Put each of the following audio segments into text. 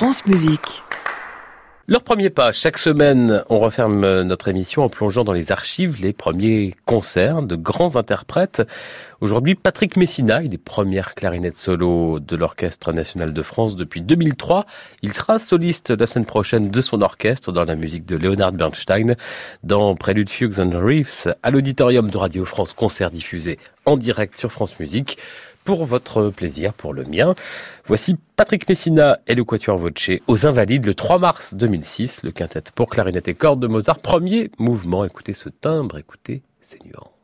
France Musique. Leur premier pas, chaque semaine, on referme notre émission en plongeant dans les archives les premiers concerts de grands interprètes. Aujourd'hui, Patrick Messina, il est première clarinette solo de l'Orchestre National de France depuis 2003. Il sera soliste la semaine prochaine de son orchestre dans la musique de Leonard Bernstein dans Prélude Fugues and Reefs à l'auditorium de Radio France, concert diffusé en direct sur France Musique pour votre plaisir, pour le mien. Voici Patrick Messina et le Quatuor Voce aux Invalides le 3 mars 2006, le quintet pour clarinette et cordes de Mozart. Premier mouvement, écoutez ce timbre, écoutez ces nuances.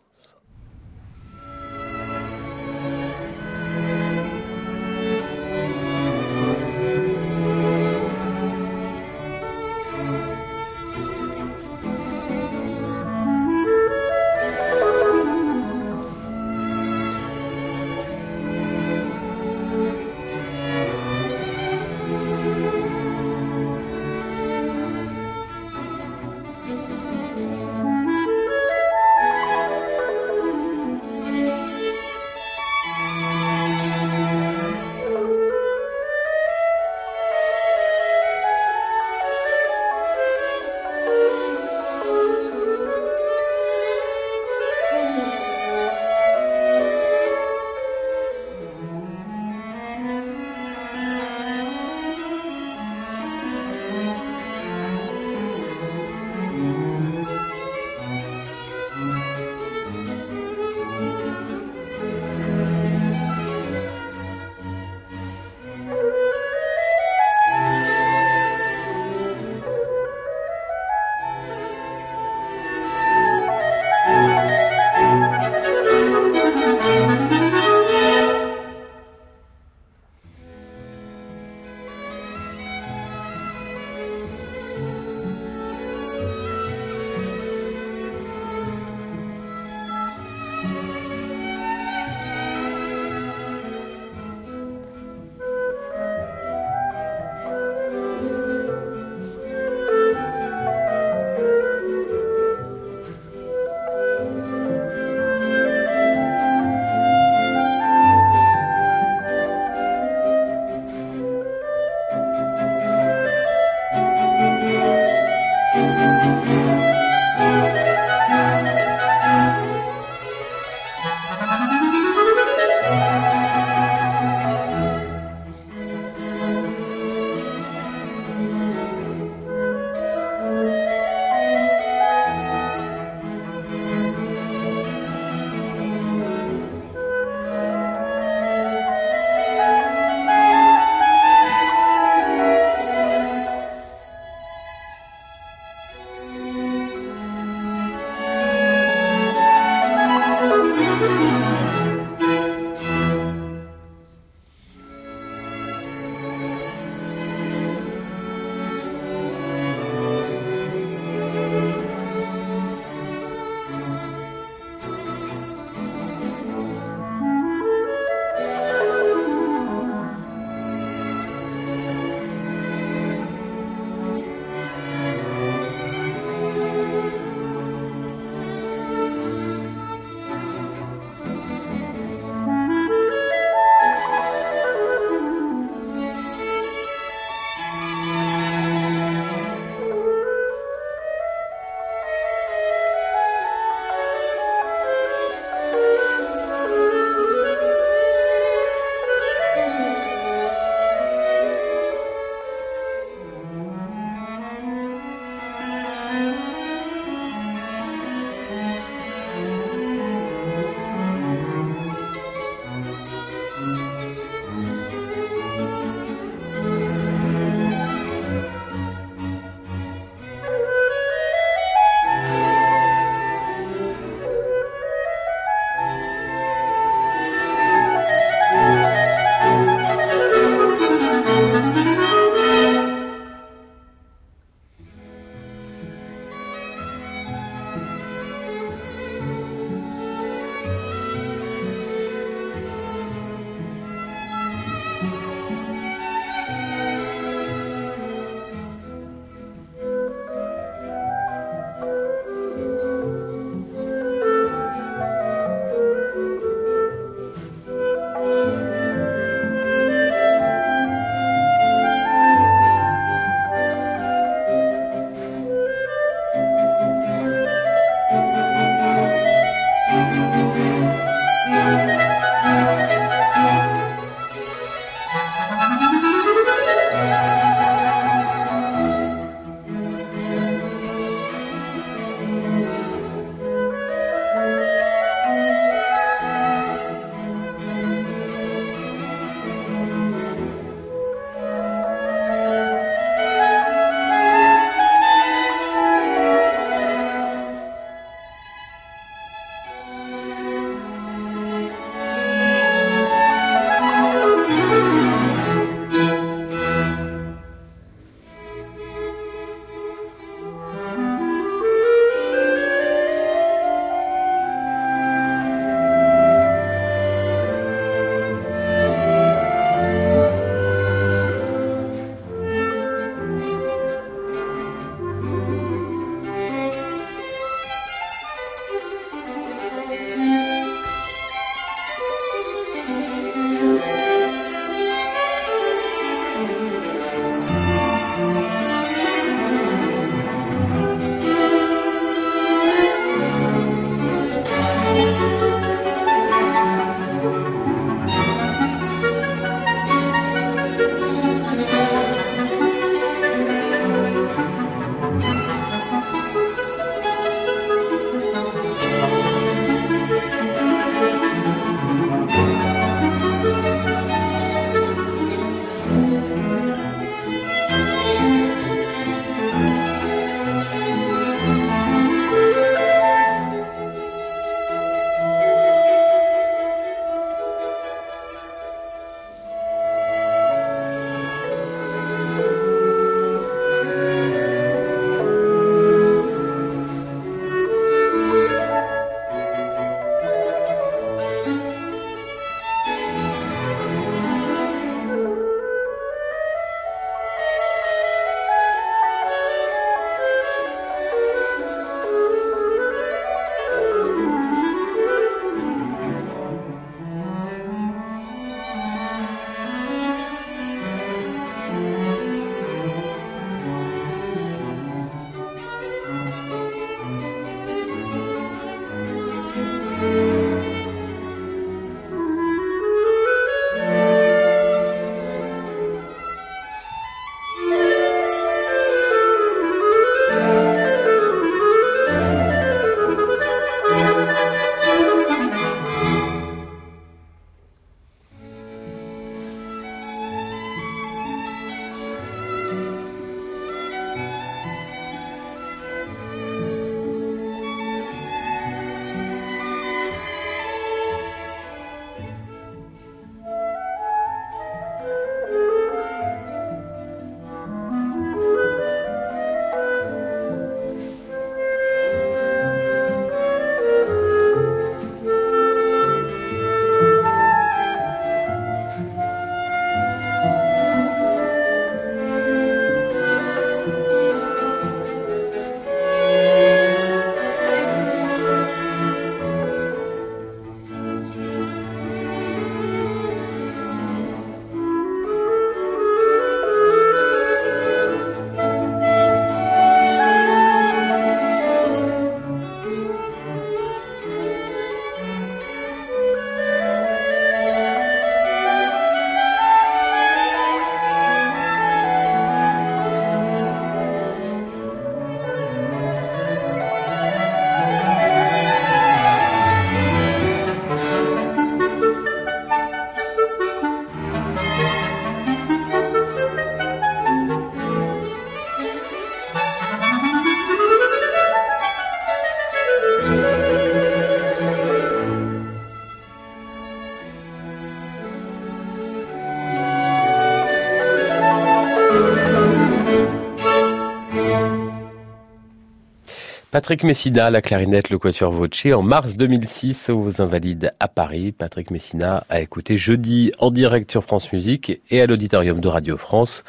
Patrick Messina, la clarinette, le quatuor Voce, en mars 2006 aux Invalides à Paris. Patrick Messina a écouté jeudi en direct sur France Musique et à l'auditorium de Radio France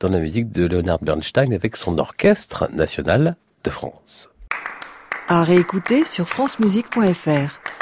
dans la musique de Leonard Bernstein avec son orchestre national de France. À réécouter sur francemusique.fr.